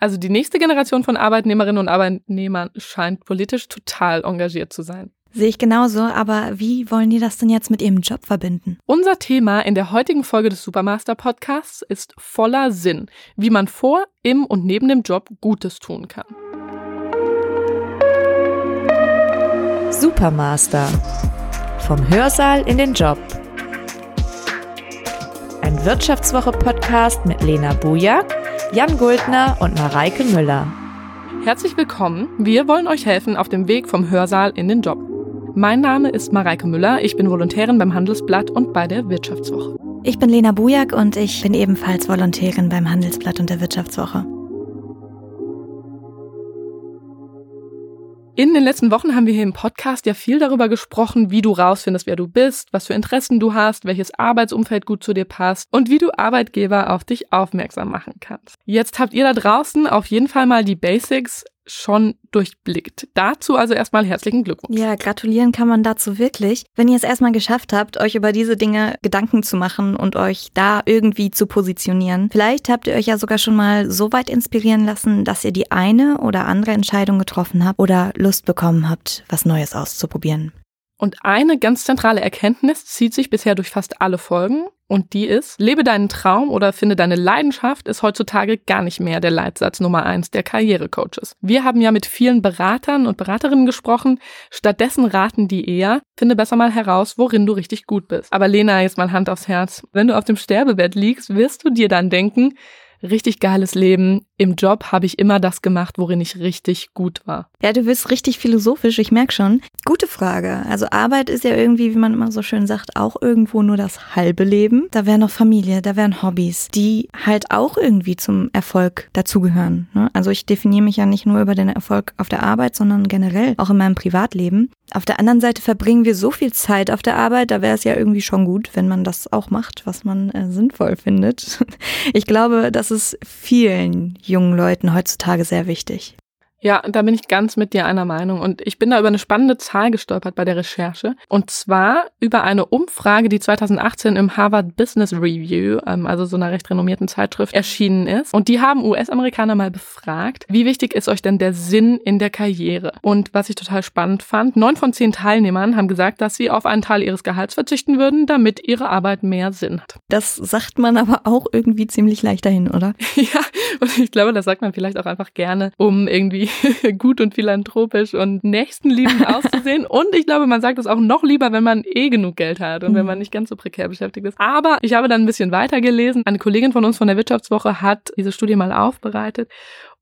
Also die nächste Generation von Arbeitnehmerinnen und Arbeitnehmern scheint politisch total engagiert zu sein. Sehe ich genauso, aber wie wollen die das denn jetzt mit ihrem Job verbinden? Unser Thema in der heutigen Folge des Supermaster Podcasts ist voller Sinn, wie man vor, im und neben dem Job Gutes tun kann. Supermaster. Vom Hörsaal in den Job. Ein Wirtschaftswoche-Podcast mit Lena Bujak, Jan Guldner und Mareike Müller. Herzlich willkommen. Wir wollen euch helfen auf dem Weg vom Hörsaal in den Job. Mein Name ist Mareike Müller, ich bin Volontärin beim Handelsblatt und bei der Wirtschaftswoche. Ich bin Lena Bujak und ich bin ebenfalls Volontärin beim Handelsblatt und der Wirtschaftswoche. In den letzten Wochen haben wir hier im Podcast ja viel darüber gesprochen, wie du rausfindest, wer du bist, was für Interessen du hast, welches Arbeitsumfeld gut zu dir passt und wie du Arbeitgeber auf dich aufmerksam machen kannst. Jetzt habt ihr da draußen auf jeden Fall mal die Basics schon durchblickt. Dazu also erstmal herzlichen Glückwunsch. Ja, gratulieren kann man dazu wirklich. Wenn ihr es erstmal geschafft habt, euch über diese Dinge Gedanken zu machen und euch da irgendwie zu positionieren. Vielleicht habt ihr euch ja sogar schon mal so weit inspirieren lassen, dass ihr die eine oder andere Entscheidung getroffen habt oder Lust bekommen habt, was Neues auszuprobieren. Und eine ganz zentrale Erkenntnis zieht sich bisher durch fast alle Folgen. Und die ist, lebe deinen Traum oder finde deine Leidenschaft ist heutzutage gar nicht mehr der Leitsatz Nummer eins der Karrierecoaches. Wir haben ja mit vielen Beratern und Beraterinnen gesprochen. Stattdessen raten die eher, finde besser mal heraus, worin du richtig gut bist. Aber Lena, jetzt mal Hand aufs Herz. Wenn du auf dem Sterbebett liegst, wirst du dir dann denken, richtig geiles Leben. Im Job habe ich immer das gemacht, worin ich richtig gut war. Ja, du bist richtig philosophisch, ich merke schon. Gute Frage. Also Arbeit ist ja irgendwie, wie man immer so schön sagt, auch irgendwo nur das halbe Leben. Da wäre noch Familie, da wären Hobbys, die halt auch irgendwie zum Erfolg dazugehören. Ne? Also ich definiere mich ja nicht nur über den Erfolg auf der Arbeit, sondern generell auch in meinem Privatleben. Auf der anderen Seite verbringen wir so viel Zeit auf der Arbeit, da wäre es ja irgendwie schon gut, wenn man das auch macht, was man äh, sinnvoll findet. Ich glaube, das ist vielen jungen Leuten heutzutage sehr wichtig. Ja, da bin ich ganz mit dir einer Meinung. Und ich bin da über eine spannende Zahl gestolpert bei der Recherche. Und zwar über eine Umfrage, die 2018 im Harvard Business Review, ähm, also so einer recht renommierten Zeitschrift, erschienen ist. Und die haben US-Amerikaner mal befragt, wie wichtig ist euch denn der Sinn in der Karriere? Und was ich total spannend fand, neun von zehn Teilnehmern haben gesagt, dass sie auf einen Teil ihres Gehalts verzichten würden, damit ihre Arbeit mehr Sinn hat. Das sagt man aber auch irgendwie ziemlich leicht dahin, oder? ja, und ich glaube, das sagt man vielleicht auch einfach gerne, um irgendwie gut und philanthropisch und nächstenliebend auszusehen. Und ich glaube, man sagt es auch noch lieber, wenn man eh genug Geld hat und mhm. wenn man nicht ganz so prekär beschäftigt ist. Aber ich habe dann ein bisschen weiter gelesen. Eine Kollegin von uns von der Wirtschaftswoche hat diese Studie mal aufbereitet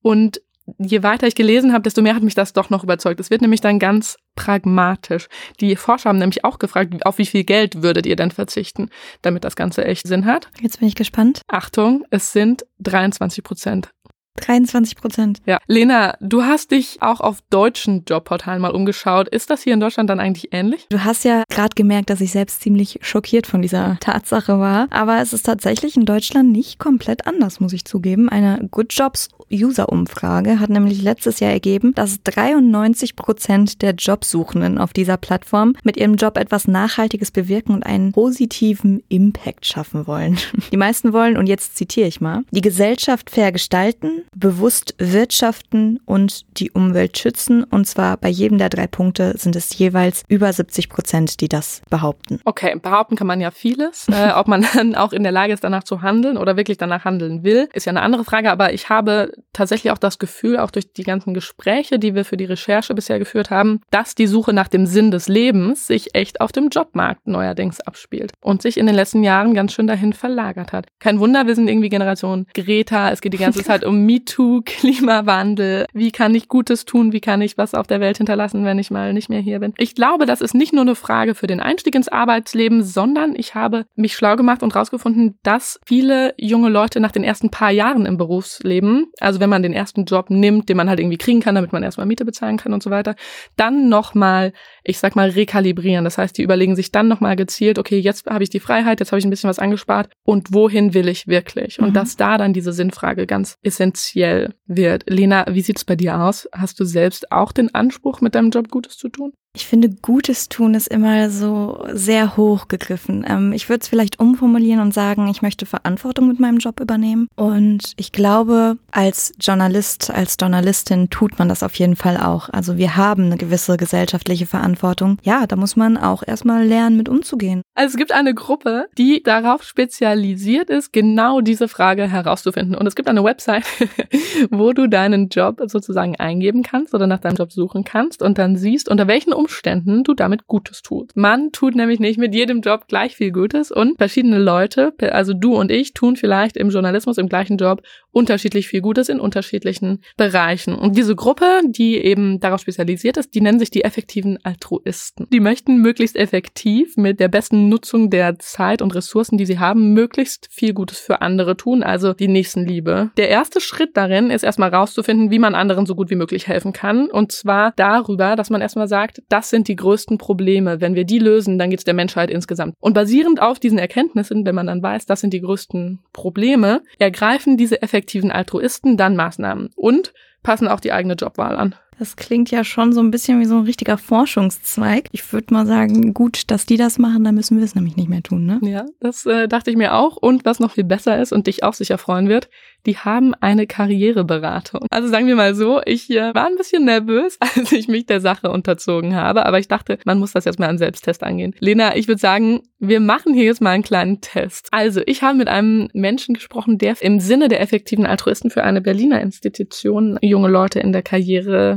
und je weiter ich gelesen habe, desto mehr hat mich das doch noch überzeugt. Es wird nämlich dann ganz pragmatisch. Die Forscher haben nämlich auch gefragt, auf wie viel Geld würdet ihr denn verzichten, damit das Ganze echt Sinn hat. Jetzt bin ich gespannt. Achtung, es sind 23 Prozent. 23 Prozent. Ja. Lena, du hast dich auch auf deutschen Jobportalen mal umgeschaut. Ist das hier in Deutschland dann eigentlich ähnlich? Du hast ja gerade gemerkt, dass ich selbst ziemlich schockiert von dieser Tatsache war. Aber es ist tatsächlich in Deutschland nicht komplett anders, muss ich zugeben. Eine Good Jobs User-Umfrage hat nämlich letztes Jahr ergeben, dass 93 Prozent der Jobsuchenden auf dieser Plattform mit ihrem Job etwas Nachhaltiges bewirken und einen positiven Impact schaffen wollen. Die meisten wollen, und jetzt zitiere ich mal, die Gesellschaft fair gestalten, bewusst wirtschaften und die Umwelt schützen. Und zwar bei jedem der drei Punkte sind es jeweils über 70 Prozent, die das behaupten. Okay, behaupten kann man ja vieles. äh, ob man dann auch in der Lage ist, danach zu handeln oder wirklich danach handeln will, ist ja eine andere Frage. Aber ich habe tatsächlich auch das Gefühl, auch durch die ganzen Gespräche, die wir für die Recherche bisher geführt haben, dass die Suche nach dem Sinn des Lebens sich echt auf dem Jobmarkt neuerdings abspielt und sich in den letzten Jahren ganz schön dahin verlagert hat. Kein Wunder, wir sind irgendwie Generation Greta. Es geht die ganze Zeit um MeToo, Klimawandel. Wie kann ich Gutes tun? Wie kann ich was auf der Welt hinterlassen, wenn ich mal nicht mehr hier bin? Ich glaube, das ist nicht nur eine Frage für den Einstieg ins Arbeitsleben, sondern ich habe mich schlau gemacht und rausgefunden, dass viele junge Leute nach den ersten paar Jahren im Berufsleben, also wenn man den ersten Job nimmt, den man halt irgendwie kriegen kann, damit man erstmal Miete bezahlen kann und so weiter, dann nochmal, ich sag mal, rekalibrieren. Das heißt, die überlegen sich dann nochmal gezielt, okay, jetzt habe ich die Freiheit, jetzt habe ich ein bisschen was angespart und wohin will ich wirklich? Und mhm. dass da dann diese Sinnfrage ganz essentiell wird. Lena, wie sieht's bei dir aus? Hast du selbst auch den Anspruch, mit deinem Job Gutes zu tun? Ich finde, Gutes tun ist immer so sehr hoch gegriffen. Ähm, ich würde es vielleicht umformulieren und sagen, ich möchte Verantwortung mit meinem Job übernehmen. Und ich glaube, als Journalist, als Journalistin tut man das auf jeden Fall auch. Also wir haben eine gewisse gesellschaftliche Verantwortung. Ja, da muss man auch erstmal lernen, mit umzugehen. Also es gibt eine Gruppe, die darauf spezialisiert ist, genau diese Frage herauszufinden. Und es gibt eine Website, wo du deinen Job sozusagen eingeben kannst oder nach deinem Job suchen kannst und dann siehst, unter welchen Umständen du damit Gutes tust. Man tut nämlich nicht mit jedem Job gleich viel Gutes und verschiedene Leute, also du und ich, tun vielleicht im Journalismus im gleichen Job unterschiedlich viel Gutes in unterschiedlichen Bereichen. Und diese Gruppe, die eben darauf spezialisiert ist, die nennen sich die effektiven Altruisten. Die möchten möglichst effektiv mit der besten Nutzung der Zeit und Ressourcen, die sie haben, möglichst viel Gutes für andere tun, also die Nächstenliebe. Der erste Schritt darin ist erstmal rauszufinden, wie man anderen so gut wie möglich helfen kann. Und zwar darüber, dass man erstmal sagt, das sind die größten Probleme. Wenn wir die lösen, dann geht es der Menschheit insgesamt. Und basierend auf diesen Erkenntnissen, wenn man dann weiß, das sind die größten Probleme, ergreifen diese effektiven Altruisten dann Maßnahmen und passen auch die eigene Jobwahl an. Das klingt ja schon so ein bisschen wie so ein richtiger Forschungszweig. Ich würde mal sagen, gut, dass die das machen, dann müssen wir es nämlich nicht mehr tun, ne? Ja, das äh, dachte ich mir auch. Und was noch viel besser ist und dich auch sicher freuen wird, die haben eine Karriereberatung. Also sagen wir mal so, ich äh, war ein bisschen nervös, als ich mich der Sache unterzogen habe, aber ich dachte, man muss das jetzt mal an Selbsttest angehen. Lena, ich würde sagen, wir machen hier jetzt mal einen kleinen Test. Also, ich habe mit einem Menschen gesprochen, der im Sinne der effektiven Altruisten für eine Berliner Institution junge Leute in der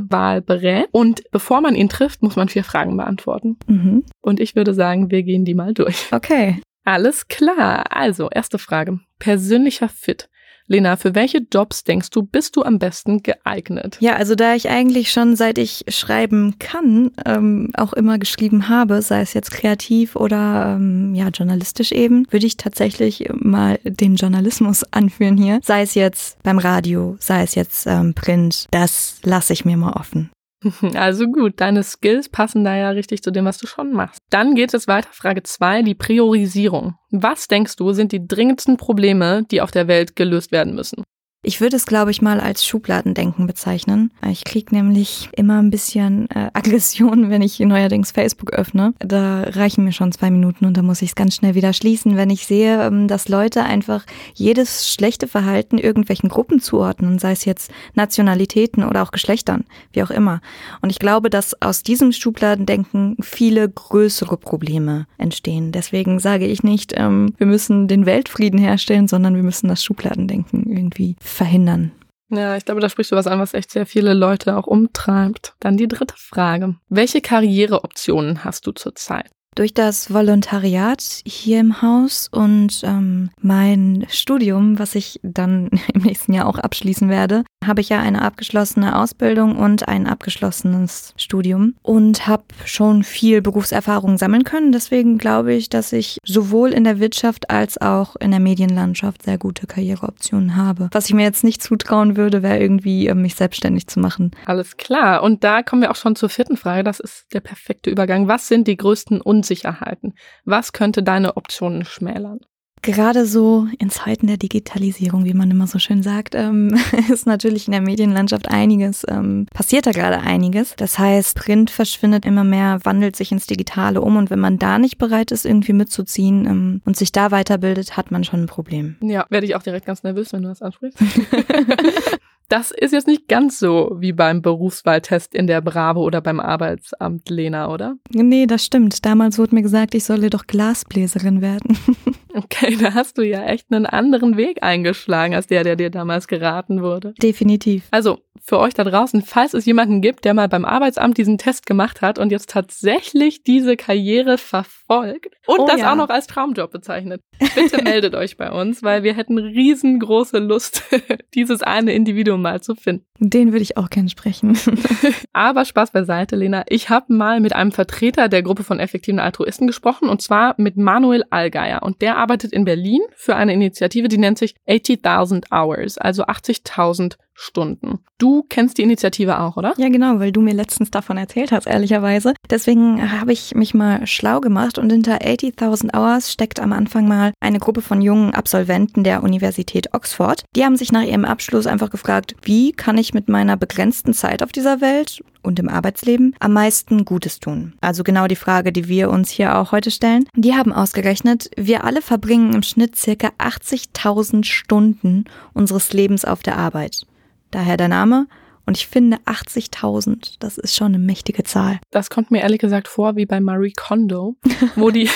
Karrierewahl berät. Und bevor man ihn trifft, muss man vier Fragen beantworten. Mhm. Und ich würde sagen, wir gehen die mal durch. Okay. Alles klar. Also, erste Frage. Persönlicher Fit. Lena, für welche Jobs denkst du, bist du am besten geeignet? Ja, also da ich eigentlich schon seit ich schreiben kann, ähm, auch immer geschrieben habe, sei es jetzt kreativ oder ähm, ja journalistisch eben, würde ich tatsächlich mal den Journalismus anführen hier. Sei es jetzt beim Radio, sei es jetzt ähm, Print, das lasse ich mir mal offen. Also gut, deine Skills passen da ja richtig zu dem, was du schon machst. Dann geht es weiter. Frage zwei: die Priorisierung. Was denkst du, sind die dringendsten Probleme, die auf der Welt gelöst werden müssen? Ich würde es, glaube ich, mal als Schubladendenken bezeichnen. Ich kriege nämlich immer ein bisschen äh, Aggression, wenn ich neuerdings Facebook öffne. Da reichen mir schon zwei Minuten und da muss ich es ganz schnell wieder schließen, wenn ich sehe, ähm, dass Leute einfach jedes schlechte Verhalten irgendwelchen Gruppen zuordnen, sei es jetzt Nationalitäten oder auch Geschlechtern, wie auch immer. Und ich glaube, dass aus diesem Schubladendenken viele größere Probleme entstehen. Deswegen sage ich nicht, ähm, wir müssen den Weltfrieden herstellen, sondern wir müssen das Schubladendenken irgendwie verhindern. Ja, ich glaube, da sprichst du was an, was echt sehr viele Leute auch umtreibt. Dann die dritte Frage. Welche Karriereoptionen hast du zurzeit? Durch das Volontariat hier im Haus und ähm, mein Studium, was ich dann im nächsten Jahr auch abschließen werde, habe ich ja eine abgeschlossene Ausbildung und ein abgeschlossenes Studium und habe schon viel Berufserfahrung sammeln können. Deswegen glaube ich, dass ich sowohl in der Wirtschaft als auch in der Medienlandschaft sehr gute Karriereoptionen habe. Was ich mir jetzt nicht zutrauen würde, wäre irgendwie äh, mich selbstständig zu machen. Alles klar. Und da kommen wir auch schon zur vierten Frage. Das ist der perfekte Übergang. Was sind die größten Unsicherheiten? Unsicherheiten? Was könnte deine Optionen schmälern? Gerade so in Zeiten der Digitalisierung, wie man immer so schön sagt, ähm, ist natürlich in der Medienlandschaft einiges, ähm, passiert da gerade einiges. Das heißt, Print verschwindet immer mehr, wandelt sich ins Digitale um und wenn man da nicht bereit ist, irgendwie mitzuziehen ähm, und sich da weiterbildet, hat man schon ein Problem. Ja, werde ich auch direkt ganz nervös, wenn du das ansprichst. Das ist jetzt nicht ganz so wie beim Berufswahltest in der Bravo oder beim Arbeitsamt, Lena, oder? Nee, das stimmt. Damals wurde mir gesagt, ich solle doch Glasbläserin werden. okay, da hast du ja echt einen anderen Weg eingeschlagen als der, der dir damals geraten wurde. Definitiv. Also, für euch da draußen, falls es jemanden gibt, der mal beim Arbeitsamt diesen Test gemacht hat und jetzt tatsächlich diese Karriere verfolgt und oh, das ja. auch noch als Traumjob bezeichnet, bitte meldet euch bei uns, weil wir hätten riesengroße Lust, dieses eine Individuum mal zu finden. Den würde ich auch gern sprechen. Aber Spaß beiseite, Lena. Ich habe mal mit einem Vertreter der Gruppe von effektiven Altruisten gesprochen und zwar mit Manuel Allgeier und der arbeitet in Berlin für eine Initiative, die nennt sich 80.000 Hours, also 80.000 Stunden. Du kennst die Initiative auch, oder? Ja, genau, weil du mir letztens davon erzählt hast, ehrlicherweise. Deswegen habe ich mich mal schlau gemacht und hinter 80.000 Hours steckt am Anfang mal eine Gruppe von jungen Absolventen der Universität Oxford. Die haben sich nach ihrem Abschluss einfach gefragt, wie kann ich mit meiner begrenzten Zeit auf dieser Welt und im Arbeitsleben am meisten Gutes tun? Also genau die Frage, die wir uns hier auch heute stellen. Die haben ausgerechnet, wir alle verbringen im Schnitt circa 80.000 Stunden unseres Lebens auf der Arbeit. Daher der Name. Und ich finde 80.000, das ist schon eine mächtige Zahl. Das kommt mir ehrlich gesagt vor wie bei Marie Kondo, wo die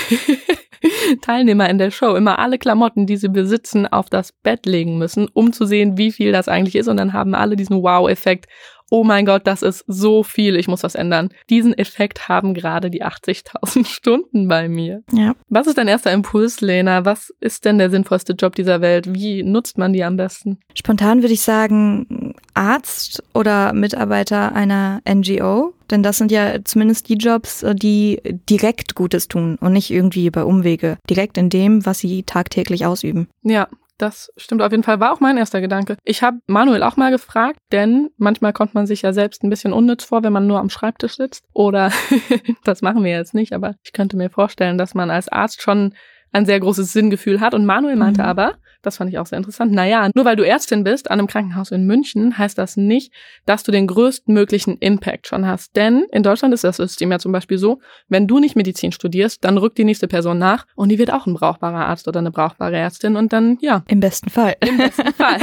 Teilnehmer in der Show immer alle Klamotten, die sie besitzen, auf das Bett legen müssen, um zu sehen, wie viel das eigentlich ist. Und dann haben alle diesen Wow-Effekt oh mein Gott, das ist so viel, ich muss das ändern. Diesen Effekt haben gerade die 80.000 Stunden bei mir. Ja. Was ist dein erster Impuls, Lena? Was ist denn der sinnvollste Job dieser Welt? Wie nutzt man die am besten? Spontan würde ich sagen, Arzt oder Mitarbeiter einer NGO. Denn das sind ja zumindest die Jobs, die direkt Gutes tun und nicht irgendwie über Umwege. Direkt in dem, was sie tagtäglich ausüben. Ja, das stimmt auf jeden Fall, war auch mein erster Gedanke. Ich habe Manuel auch mal gefragt, denn manchmal kommt man sich ja selbst ein bisschen unnütz vor, wenn man nur am Schreibtisch sitzt. Oder das machen wir jetzt nicht, aber ich könnte mir vorstellen, dass man als Arzt schon ein sehr großes Sinngefühl hat. Und Manuel meinte mhm. aber, das fand ich auch sehr interessant. Naja, nur weil du Ärztin bist an einem Krankenhaus in München, heißt das nicht, dass du den größtmöglichen Impact schon hast. Denn in Deutschland ist das System ja zum Beispiel so, wenn du nicht Medizin studierst, dann rückt die nächste Person nach und die wird auch ein brauchbarer Arzt oder eine brauchbare Ärztin und dann, ja. Im besten Fall. Im besten Fall.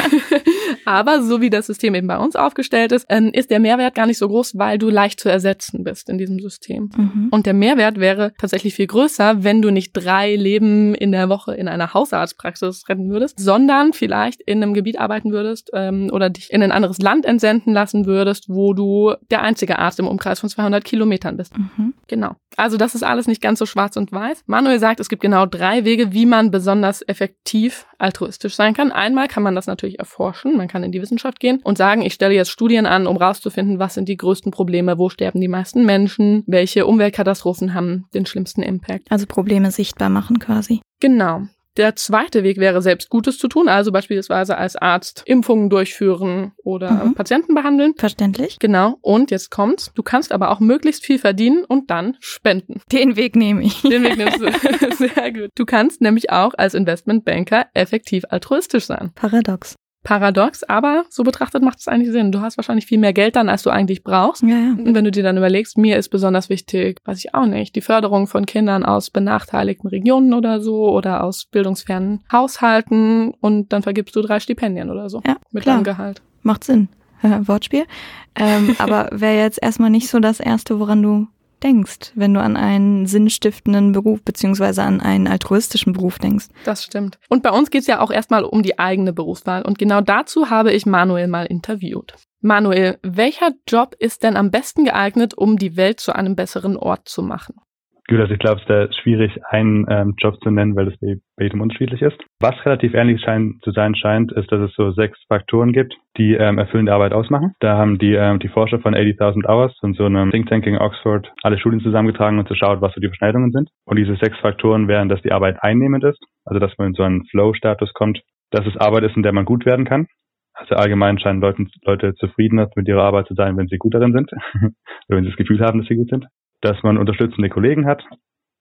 Aber so wie das System eben bei uns aufgestellt ist, ähm, ist der Mehrwert gar nicht so groß, weil du leicht zu ersetzen bist in diesem System. Mhm. Und der Mehrwert wäre tatsächlich viel größer, wenn du nicht drei Leben in der Woche in einer Hausarztpraxis retten würdest, würdest, sondern vielleicht in einem Gebiet arbeiten würdest ähm, oder dich in ein anderes Land entsenden lassen würdest, wo du der einzige Arzt im Umkreis von 200 Kilometern bist. Mhm. Genau. Also das ist alles nicht ganz so schwarz und weiß. Manuel sagt, es gibt genau drei Wege, wie man besonders effektiv altruistisch sein kann. Einmal kann man das natürlich erforschen. Man kann in die Wissenschaft gehen und sagen, ich stelle jetzt Studien an, um rauszufinden, was sind die größten Probleme, wo sterben die meisten Menschen, welche Umweltkatastrophen haben den schlimmsten Impact. Also Probleme sichtbar machen quasi. Genau. Der zweite Weg wäre, selbst Gutes zu tun, also beispielsweise als Arzt Impfungen durchführen oder mhm. Patienten behandeln. Verständlich. Genau. Und jetzt kommt's. Du kannst aber auch möglichst viel verdienen und dann spenden. Den Weg nehme ich. Den Weg nimmst du. Sehr gut. Du kannst nämlich auch als Investmentbanker effektiv altruistisch sein. Paradox paradox, aber so betrachtet macht es eigentlich Sinn. Du hast wahrscheinlich viel mehr Geld dann, als du eigentlich brauchst. Ja, ja. Und wenn du dir dann überlegst, mir ist besonders wichtig, weiß ich auch nicht, die Förderung von Kindern aus benachteiligten Regionen oder so oder aus bildungsfernen Haushalten und dann vergibst du drei Stipendien oder so ja, mit klar. Gehalt. Macht Sinn. Wortspiel. Ähm, aber wäre jetzt erstmal nicht so das Erste, woran du denkst, wenn du an einen sinnstiftenden Beruf beziehungsweise an einen altruistischen Beruf denkst. Das stimmt. Und bei uns geht es ja auch erstmal um die eigene Berufswahl. Und genau dazu habe ich Manuel mal interviewt. Manuel, welcher Job ist denn am besten geeignet, um die Welt zu einem besseren Ort zu machen? Also ich glaube, es ist schwierig, einen ähm, Job zu nennen, weil das bei jedem unterschiedlich ist. Was relativ ähnlich schein, zu sein scheint, ist, dass es so sechs Faktoren gibt, die ähm, erfüllende Arbeit ausmachen. Da haben die, ähm, die Forscher von 80.000 Hours und so einem Think Tank in Oxford alle Studien zusammengetragen und geschaut, was so die Überschneidungen sind. Und diese sechs Faktoren wären, dass die Arbeit einnehmend ist, also dass man in so einen Flow-Status kommt, dass es Arbeit ist, in der man gut werden kann. Also allgemein scheinen Leute, Leute zufriedener mit ihrer Arbeit zu sein, wenn sie gut darin sind, oder wenn sie das Gefühl haben, dass sie gut sind dass man unterstützende Kollegen hat,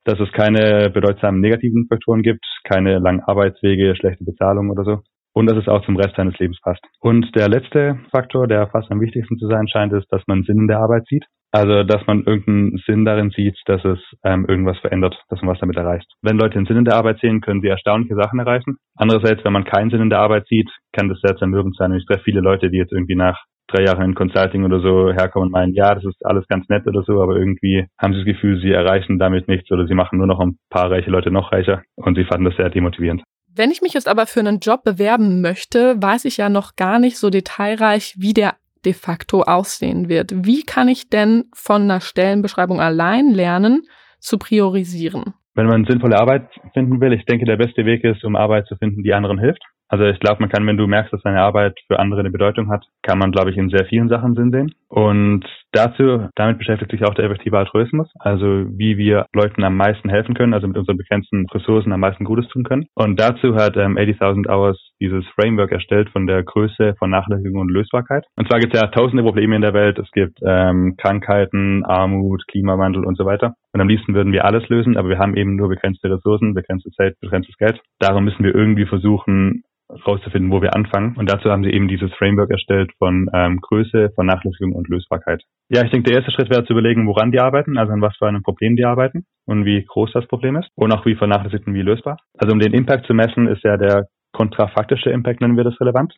dass es keine bedeutsamen negativen Faktoren gibt, keine langen Arbeitswege, schlechte Bezahlung oder so. Und dass es auch zum Rest seines Lebens passt. Und der letzte Faktor, der fast am wichtigsten zu sein scheint, ist, dass man Sinn in der Arbeit sieht. Also, dass man irgendeinen Sinn darin sieht, dass es ähm, irgendwas verändert, dass man was damit erreicht. Wenn Leute einen Sinn in der Arbeit sehen, können sie erstaunliche Sachen erreichen. Andererseits, wenn man keinen Sinn in der Arbeit sieht, kann das sehr zermürbend sein. Und ich treffe viele Leute, die jetzt irgendwie nach drei Jahre in Consulting oder so herkommen und meinen, ja, das ist alles ganz nett oder so, aber irgendwie haben sie das Gefühl, sie erreichen damit nichts oder sie machen nur noch ein paar reiche Leute noch reicher und sie fanden das sehr demotivierend. Wenn ich mich jetzt aber für einen Job bewerben möchte, weiß ich ja noch gar nicht so detailreich, wie der de facto aussehen wird. Wie kann ich denn von einer Stellenbeschreibung allein lernen, zu priorisieren? Wenn man sinnvolle Arbeit finden will, ich denke, der beste Weg ist, um Arbeit zu finden, die anderen hilft. Also ich glaube, man kann, wenn du merkst, dass deine Arbeit für andere eine Bedeutung hat, kann man, glaube ich, in sehr vielen Sachen Sinn sehen. Und dazu, damit beschäftigt sich auch der effektive Altruismus, also wie wir Leuten am meisten helfen können, also mit unseren begrenzten Ressourcen am meisten Gutes tun können. Und dazu hat ähm, 80.000 Hours dieses Framework erstellt von der Größe, von Nachhaltigkeit und Lösbarkeit. Und zwar gibt es ja tausende Probleme in der Welt. Es gibt ähm, Krankheiten, Armut, Klimawandel und so weiter. Und am liebsten würden wir alles lösen, aber wir haben eben nur begrenzte Ressourcen, begrenzte Zeit, begrenztes Geld. Darum müssen wir irgendwie versuchen, rauszufinden, wo wir anfangen. Und dazu haben sie eben dieses Framework erstellt von ähm, Größe, Vernachlässigung und Lösbarkeit. Ja, ich denke, der erste Schritt wäre zu überlegen, woran die arbeiten, also an was für einem Problem die arbeiten und wie groß das Problem ist und auch wie vernachlässigt und wie lösbar. Also um den Impact zu messen, ist ja der kontrafaktische Impact, nennen wir das relevant.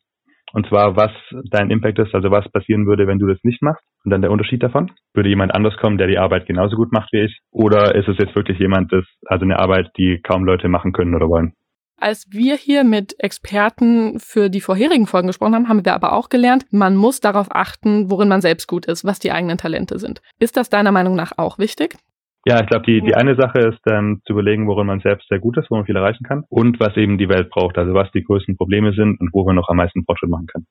Und zwar, was dein Impact ist, also was passieren würde, wenn du das nicht machst. Und dann der Unterschied davon. Würde jemand anders kommen, der die Arbeit genauso gut macht wie ich? Oder ist es jetzt wirklich jemand, das, also eine Arbeit, die kaum Leute machen können oder wollen? Als wir hier mit Experten für die vorherigen Folgen gesprochen haben, haben wir aber auch gelernt, man muss darauf achten, worin man selbst gut ist, was die eigenen Talente sind. Ist das deiner Meinung nach auch wichtig? Ja, ich glaube, die, die eine Sache ist ähm, zu überlegen, worin man selbst sehr gut ist, wo man viel erreichen kann und was eben die Welt braucht, also was die größten Probleme sind und wo man noch am meisten Fortschritt machen kann.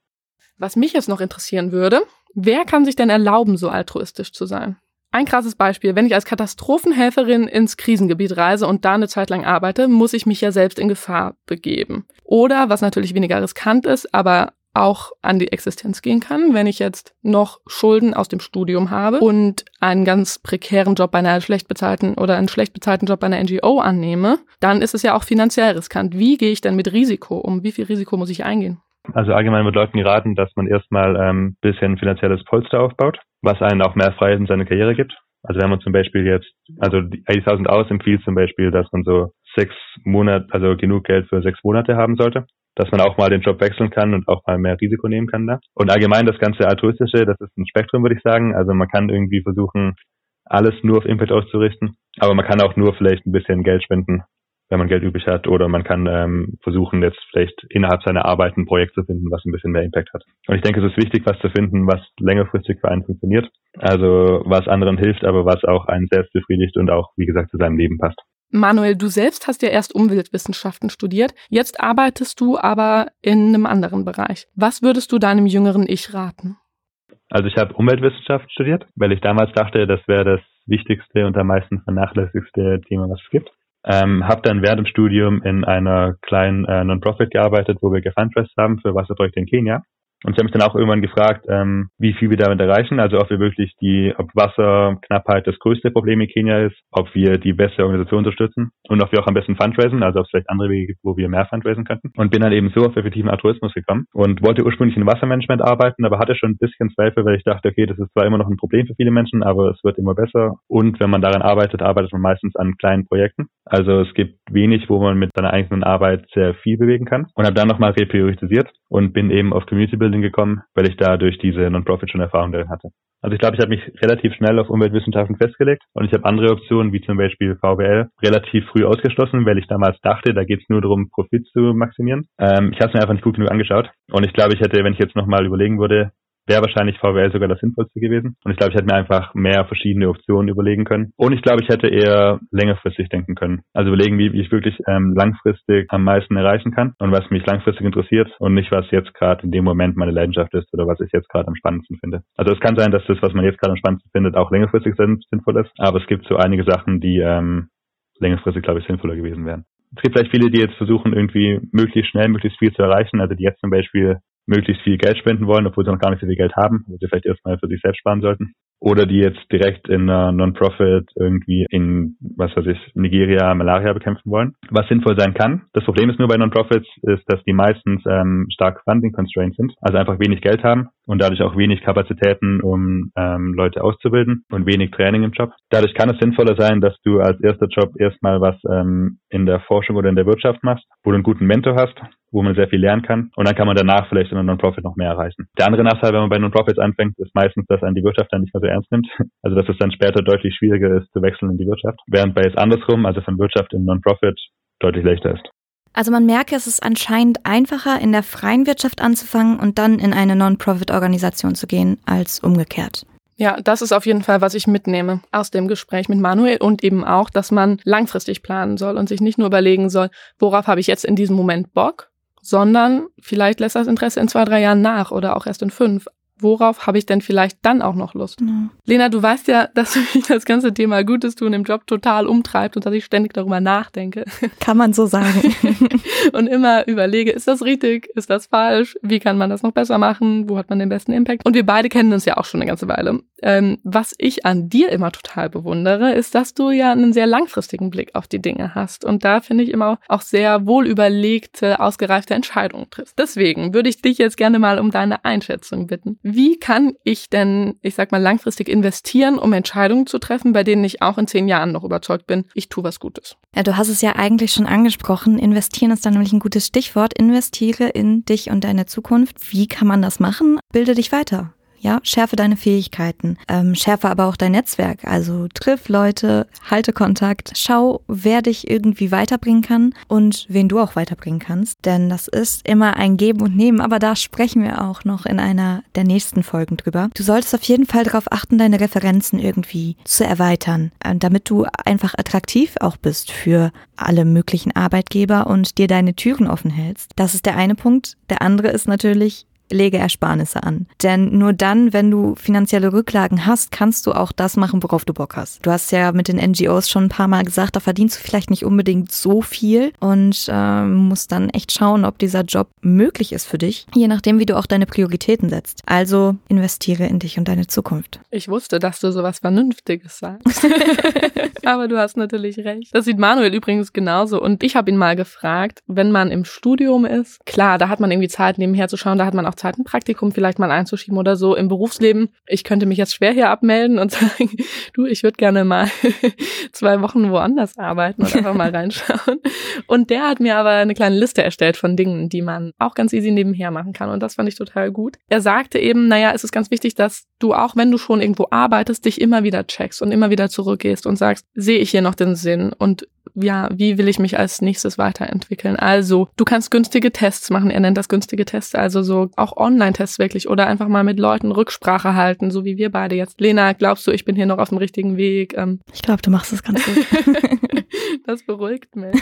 Was mich jetzt noch interessieren würde, wer kann sich denn erlauben, so altruistisch zu sein? Ein krasses Beispiel. Wenn ich als Katastrophenhelferin ins Krisengebiet reise und da eine Zeit lang arbeite, muss ich mich ja selbst in Gefahr begeben. Oder, was natürlich weniger riskant ist, aber auch an die Existenz gehen kann, wenn ich jetzt noch Schulden aus dem Studium habe und einen ganz prekären Job bei einer schlecht bezahlten oder einen schlecht bezahlten Job bei einer NGO annehme, dann ist es ja auch finanziell riskant. Wie gehe ich denn mit Risiko um? Wie viel Risiko muss ich eingehen? Also allgemein wird Leuten geraten, dass man erstmal ähm, bisschen finanzielles Polster aufbaut, was einen auch mehr Freiheit in seine Karriere gibt. Also wenn man zum Beispiel jetzt, also 80.000 aus empfiehlt zum Beispiel, dass man so sechs Monate, also genug Geld für sechs Monate haben sollte, dass man auch mal den Job wechseln kann und auch mal mehr Risiko nehmen kann da. Und allgemein das ganze altruistische, das ist ein Spektrum, würde ich sagen. Also man kann irgendwie versuchen, alles nur auf Impact auszurichten, aber man kann auch nur vielleicht ein bisschen Geld spenden wenn man Geld übrig hat, oder man kann ähm, versuchen, jetzt vielleicht innerhalb seiner Arbeit ein Projekt zu finden, was ein bisschen mehr Impact hat. Und ich denke, es ist wichtig, was zu finden, was längerfristig für einen funktioniert. Also was anderen hilft, aber was auch einen selbst befriedigt und auch, wie gesagt, zu seinem Leben passt. Manuel, du selbst hast ja erst Umweltwissenschaften studiert. Jetzt arbeitest du aber in einem anderen Bereich. Was würdest du deinem jüngeren Ich raten? Also ich habe Umweltwissenschaft studiert, weil ich damals dachte, das wäre das wichtigste und am meisten vernachlässigste Thema, was es gibt. Ähm, habe dann während dem Studium in einer kleinen äh, Non-Profit gearbeitet, wo wir gefundraised haben für Wasserprojekte in Kenia. Und sie haben mich dann auch irgendwann gefragt, ähm, wie viel wir damit erreichen, also ob wir wirklich die, ob Wasserknappheit das größte Problem in Kenia ist, ob wir die beste Organisation unterstützen und ob wir auch am besten fundraisen, also ob es vielleicht andere Wege gibt, wo wir mehr fundraisen könnten. Und bin dann eben so auf effektiven Altruismus gekommen und wollte ursprünglich in Wassermanagement arbeiten, aber hatte schon ein bisschen Zweifel, weil ich dachte, okay, das ist zwar immer noch ein Problem für viele Menschen, aber es wird immer besser. Und wenn man daran arbeitet, arbeitet man meistens an kleinen Projekten. Also es gibt wenig, wo man mit seiner eigenen Arbeit sehr viel bewegen kann. Und habe dann nochmal repriorisiert und bin eben auf Community Building gekommen, weil ich da durch diese Non-Profit schon Erfahrung darin hatte. Also ich glaube, ich habe mich relativ schnell auf Umweltwissenschaften festgelegt und ich habe andere Optionen, wie zum Beispiel VWL, relativ früh ausgeschlossen, weil ich damals dachte, da geht es nur darum, Profit zu maximieren. Ähm, ich habe es mir einfach nicht gut genug angeschaut und ich glaube, ich hätte, wenn ich jetzt nochmal überlegen würde, wäre wahrscheinlich VWL sogar das Sinnvollste gewesen. Und ich glaube, ich hätte mir einfach mehr verschiedene Optionen überlegen können. Und ich glaube, ich hätte eher längerfristig denken können. Also überlegen, wie, ich wirklich ähm, langfristig am meisten erreichen kann und was mich langfristig interessiert und nicht, was jetzt gerade in dem Moment meine Leidenschaft ist oder was ich jetzt gerade am spannendsten finde. Also es kann sein, dass das, was man jetzt gerade am spannendsten findet, auch längerfristig sinnvoll ist. Aber es gibt so einige Sachen, die ähm, längerfristig, glaube ich, sinnvoller gewesen wären. Es gibt vielleicht viele, die jetzt versuchen, irgendwie möglichst schnell, möglichst viel zu erreichen. Also die jetzt zum Beispiel möglichst viel Geld spenden wollen, obwohl sie noch gar nicht so viel Geld haben, wo sie vielleicht erstmal für sich selbst sparen sollten. Oder die jetzt direkt in einer Non-Profit irgendwie in, was weiß ich, Nigeria Malaria bekämpfen wollen. Was sinnvoll sein kann. Das Problem ist nur bei Non-Profits, ist, dass die meistens ähm, stark Funding Constraints sind, also einfach wenig Geld haben und dadurch auch wenig Kapazitäten, um ähm, Leute auszubilden und wenig Training im Job. Dadurch kann es sinnvoller sein, dass du als erster Job erstmal was ähm, in der Forschung oder in der Wirtschaft machst, wo du einen guten Mentor hast, wo man sehr viel lernen kann. Und dann kann man danach vielleicht in einer Non-Profit noch mehr erreichen. Der andere Nachteil, wenn man bei Non-Profits anfängt, ist meistens, dass einen die Wirtschaft dann nicht mehr so ernst nimmt. Also dass es dann später deutlich schwieriger ist zu wechseln in die Wirtschaft. Während bei jetzt andersrum, also von Wirtschaft in Non-Profit, deutlich leichter ist. Also man merke, es ist anscheinend einfacher, in der freien Wirtschaft anzufangen und dann in eine Non-Profit-Organisation zu gehen, als umgekehrt. Ja, das ist auf jeden Fall, was ich mitnehme aus dem Gespräch mit Manuel und eben auch, dass man langfristig planen soll und sich nicht nur überlegen soll, worauf habe ich jetzt in diesem Moment Bock, sondern vielleicht lässt das Interesse in zwei, drei Jahren nach oder auch erst in fünf. Worauf habe ich denn vielleicht dann auch noch Lust? Ja. Lena, du weißt ja, dass mich das ganze Thema Gutes tun im Job total umtreibt und dass ich ständig darüber nachdenke. Kann man so sagen. und immer überlege, ist das richtig, ist das falsch, wie kann man das noch besser machen, wo hat man den besten Impact? Und wir beide kennen uns ja auch schon eine ganze Weile. Ähm, was ich an dir immer total bewundere, ist, dass du ja einen sehr langfristigen Blick auf die Dinge hast und da finde ich immer auch sehr wohl überlegte, ausgereifte Entscheidungen triffst. Deswegen würde ich dich jetzt gerne mal um deine Einschätzung bitten. Wie kann ich denn, ich sag mal, langfristig investieren, um Entscheidungen zu treffen, bei denen ich auch in zehn Jahren noch überzeugt bin, ich tue was Gutes? Ja, du hast es ja eigentlich schon angesprochen. Investieren ist dann nämlich ein gutes Stichwort. Investiere in dich und deine Zukunft. Wie kann man das machen? Bilde dich weiter. Ja, schärfe deine Fähigkeiten, ähm, schärfe aber auch dein Netzwerk. Also triff Leute, halte Kontakt, schau, wer dich irgendwie weiterbringen kann und wen du auch weiterbringen kannst. Denn das ist immer ein Geben und Nehmen, aber da sprechen wir auch noch in einer der nächsten Folgen drüber. Du solltest auf jeden Fall darauf achten, deine Referenzen irgendwie zu erweitern, äh, damit du einfach attraktiv auch bist für alle möglichen Arbeitgeber und dir deine Türen offen hältst. Das ist der eine Punkt. Der andere ist natürlich, lege Ersparnisse an. Denn nur dann, wenn du finanzielle Rücklagen hast, kannst du auch das machen, worauf du Bock hast. Du hast ja mit den NGOs schon ein paar Mal gesagt, da verdienst du vielleicht nicht unbedingt so viel und äh, musst dann echt schauen, ob dieser Job möglich ist für dich, je nachdem, wie du auch deine Prioritäten setzt. Also investiere in dich und deine Zukunft. Ich wusste, dass du sowas Vernünftiges sagst. Aber du hast natürlich recht. Das sieht Manuel übrigens genauso. Und ich habe ihn mal gefragt, wenn man im Studium ist, klar, da hat man irgendwie Zeit nebenher zu schauen, da hat man auch Zeit, ein Praktikum vielleicht mal einzuschieben oder so im Berufsleben. Ich könnte mich jetzt schwer hier abmelden und sagen, du, ich würde gerne mal zwei Wochen woanders arbeiten und einfach mal reinschauen. Und der hat mir aber eine kleine Liste erstellt von Dingen, die man auch ganz easy nebenher machen kann. Und das fand ich total gut. Er sagte eben, naja, es ist ganz wichtig, dass du auch, wenn du schon irgendwo arbeitest, dich immer wieder checkst und immer wieder zurückgehst und sagst, sehe ich hier noch den Sinn und ja, wie will ich mich als nächstes weiterentwickeln? Also, du kannst günstige Tests machen. Er nennt das günstige Tests, also so auch Online-Tests wirklich oder einfach mal mit Leuten Rücksprache halten, so wie wir beide jetzt. Lena, glaubst du, ich bin hier noch auf dem richtigen Weg? Ähm, ich glaube, du machst es ganz gut. das beruhigt mich.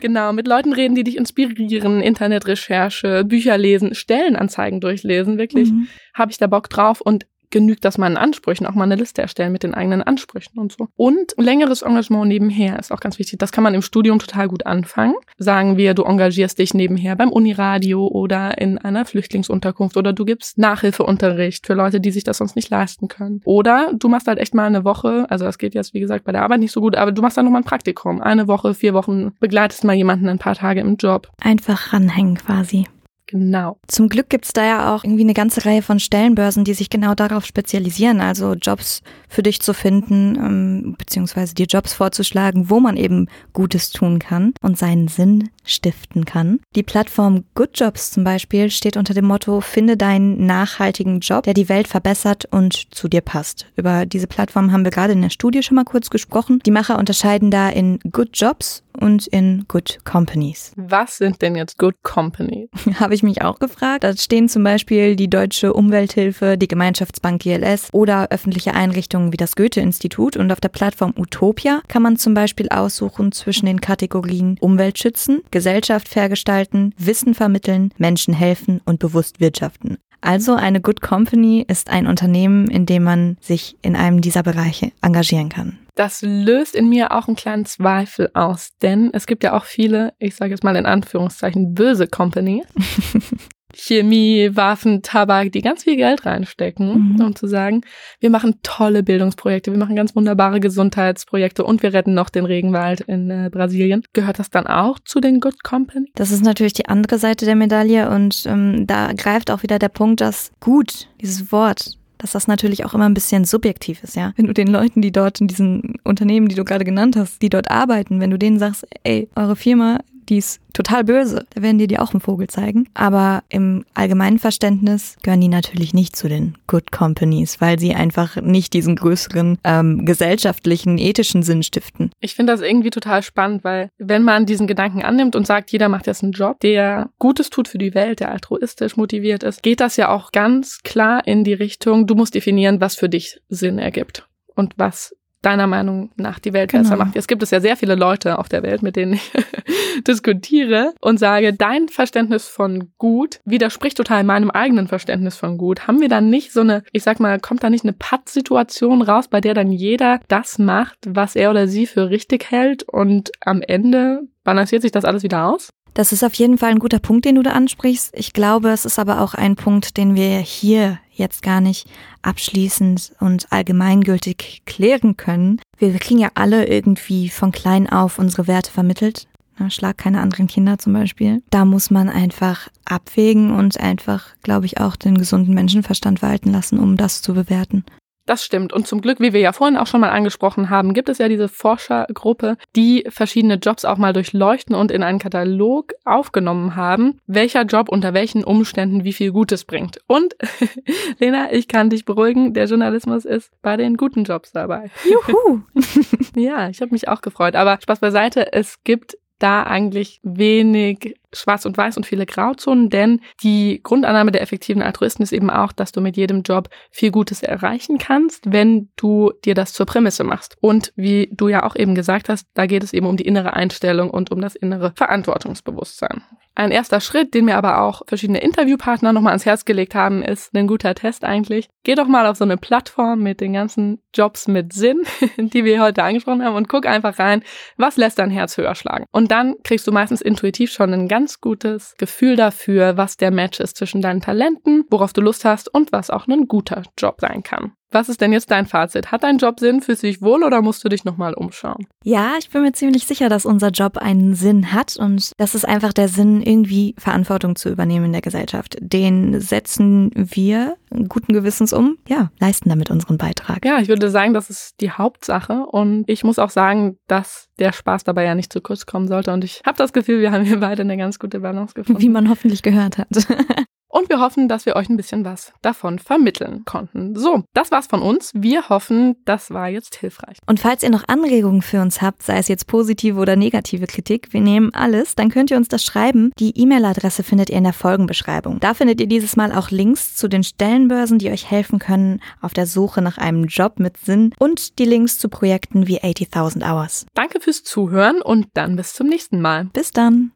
genau, mit Leuten reden, die dich inspirieren, Internetrecherche, Bücher lesen, Stellenanzeigen durchlesen, wirklich. Mhm. Habe ich da Bock drauf und genügt das meinen Ansprüchen, auch mal eine Liste erstellen mit den eigenen Ansprüchen und so. Und längeres Engagement nebenher ist auch ganz wichtig. Das kann man im Studium total gut anfangen. Sagen wir, du engagierst dich nebenher beim Uniradio oder in einer Flüchtlingsunterkunft oder du gibst Nachhilfeunterricht für Leute, die sich das sonst nicht leisten können. Oder du machst halt echt mal eine Woche, also das geht jetzt wie gesagt bei der Arbeit nicht so gut, aber du machst dann nochmal ein Praktikum. Eine Woche, vier Wochen, begleitest mal jemanden ein paar Tage im Job. Einfach ranhängen quasi. Genau. Zum Glück gibt's da ja auch irgendwie eine ganze Reihe von Stellenbörsen, die sich genau darauf spezialisieren, also Jobs für dich zu finden, ähm, beziehungsweise dir Jobs vorzuschlagen, wo man eben Gutes tun kann und seinen Sinn stiften kann. Die Plattform Good Jobs zum Beispiel steht unter dem Motto, finde deinen nachhaltigen Job, der die Welt verbessert und zu dir passt. Über diese Plattform haben wir gerade in der Studie schon mal kurz gesprochen. Die Macher unterscheiden da in Good Jobs und in Good Companies. Was sind denn jetzt Good Companies? Habe ich mich auch gefragt. Da stehen zum Beispiel die Deutsche Umwelthilfe, die Gemeinschaftsbank GLS oder öffentliche Einrichtungen wie das Goethe-Institut. Und auf der Plattform Utopia kann man zum Beispiel aussuchen zwischen den Kategorien Umwelt schützen, Gesellschaft vergestalten, Wissen vermitteln, Menschen helfen und bewusst wirtschaften. Also eine Good Company ist ein Unternehmen, in dem man sich in einem dieser Bereiche engagieren kann. Das löst in mir auch einen kleinen Zweifel aus, denn es gibt ja auch viele, ich sage jetzt mal in Anführungszeichen, böse Companies. Chemie, Waffen, Tabak, die ganz viel Geld reinstecken, mhm. um zu sagen, wir machen tolle Bildungsprojekte, wir machen ganz wunderbare Gesundheitsprojekte und wir retten noch den Regenwald in äh, Brasilien. Gehört das dann auch zu den Good Company? Das ist natürlich die andere Seite der Medaille und ähm, da greift auch wieder der Punkt, dass gut, dieses Wort, dass das natürlich auch immer ein bisschen subjektiv ist, ja. Wenn du den Leuten, die dort in diesen Unternehmen, die du gerade genannt hast, die dort arbeiten, wenn du denen sagst, ey, eure Firma die ist total böse. Da werden die dir auch einen Vogel zeigen. Aber im allgemeinen Verständnis gehören die natürlich nicht zu den Good Companies, weil sie einfach nicht diesen größeren ähm, gesellschaftlichen, ethischen Sinn stiften. Ich finde das irgendwie total spannend, weil wenn man diesen Gedanken annimmt und sagt, jeder macht jetzt einen Job, der Gutes tut für die Welt, der altruistisch motiviert ist, geht das ja auch ganz klar in die Richtung, du musst definieren, was für dich Sinn ergibt und was deiner Meinung nach die Welt Genau. besser macht. Jetzt gibt es ja sehr viele Leute auf der Welt, mit denen ich diskutiere und sage, dein Verständnis von gut widerspricht total meinem eigenen Verständnis von gut. Haben wir dann nicht so eine, ich sag mal, kommt da nicht eine Pattsituation raus, bei der dann jeder das macht, was er oder sie für richtig hält und am Ende balanciert sich das alles wieder aus? Das ist auf jeden Fall ein guter Punkt, den du da ansprichst. Ich glaube, es ist aber auch ein Punkt, den wir hier jetzt gar nicht abschließend und allgemeingültig klären können. Wir, kriegen ja alle irgendwie von klein auf unsere Werte vermittelt. Schlag keine anderen Kinder zum Beispiel. Da muss man einfach abwägen und einfach, glaube ich, auch den gesunden Menschenverstand walten lassen, um das zu bewerten. Das stimmt. Und zum Glück, wie wir ja vorhin auch schon mal angesprochen haben, gibt es ja diese Forschergruppe, die verschiedene Jobs auch mal durchleuchten und in einen Katalog aufgenommen haben, welcher Job unter welchen Umständen wie viel Gutes bringt. Und Lena, ich kann dich beruhigen, der Journalismus ist bei den guten Jobs dabei. Juhu! Ja, ich habe mich auch gefreut. Aber Spaß beiseite, es gibt da eigentlich wenig Schwarz und Weiß und viele Grauzonen, denn die Grundannahme der effektiven Altruisten ist eben auch, dass du mit jedem Job viel Gutes erreichen kannst, wenn du dir das zur Prämisse machst. Und wie du ja auch eben gesagt hast, da geht es eben um die innere Einstellung und um das innere Verantwortungsbewusstsein. Ein erster Schritt, den mir aber auch verschiedene Interviewpartner nochmal ans Herz gelegt haben, ist ein guter Test eigentlich. Geh doch mal auf so eine Plattform mit den ganzen Jobs mit Sinn, die wir heute angesprochen haben, und guck einfach rein, was lässt dein Herz höher schlagen. Und dann kriegst du meistens intuitiv schon ein ganz gutes Gefühl dafür, was der Match ist zwischen deinen Talenten, worauf du Lust hast und was auch ein guter Job sein kann. Was ist denn jetzt dein Fazit? Hat dein Job Sinn? Fühlst du dich wohl oder musst du dich nochmal umschauen? Ja, ich bin mir ziemlich sicher, dass unser Job einen Sinn hat und das ist einfach der Sinn, irgendwie Verantwortung zu übernehmen in der Gesellschaft. Den setzen wir guten Gewissens um, ja, leisten damit unseren Beitrag. Ja, ich würde sagen, das ist die Hauptsache und ich muss auch sagen, dass der Spaß dabei ja nicht zu kurz kommen sollte und ich habe das Gefühl, wir haben hier beide eine ganz gute Balance gefunden. Wie man hoffentlich gehört hat. Und wir hoffen, dass wir euch ein bisschen was davon vermitteln konnten. So, das war's von uns. Wir hoffen, das war jetzt hilfreich. Und falls ihr noch Anregungen für uns habt, sei es jetzt positive oder negative Kritik, wir nehmen alles, dann könnt ihr uns das schreiben. Die E-Mail-Adresse findet ihr in der Folgenbeschreibung. Da findet ihr dieses Mal auch Links zu den Stellenbörsen, die euch helfen können auf der Suche nach einem Job mit Sinn und die Links zu Projekten wie 80.000 Hours. Danke fürs Zuhören und dann bis zum nächsten Mal. Bis dann!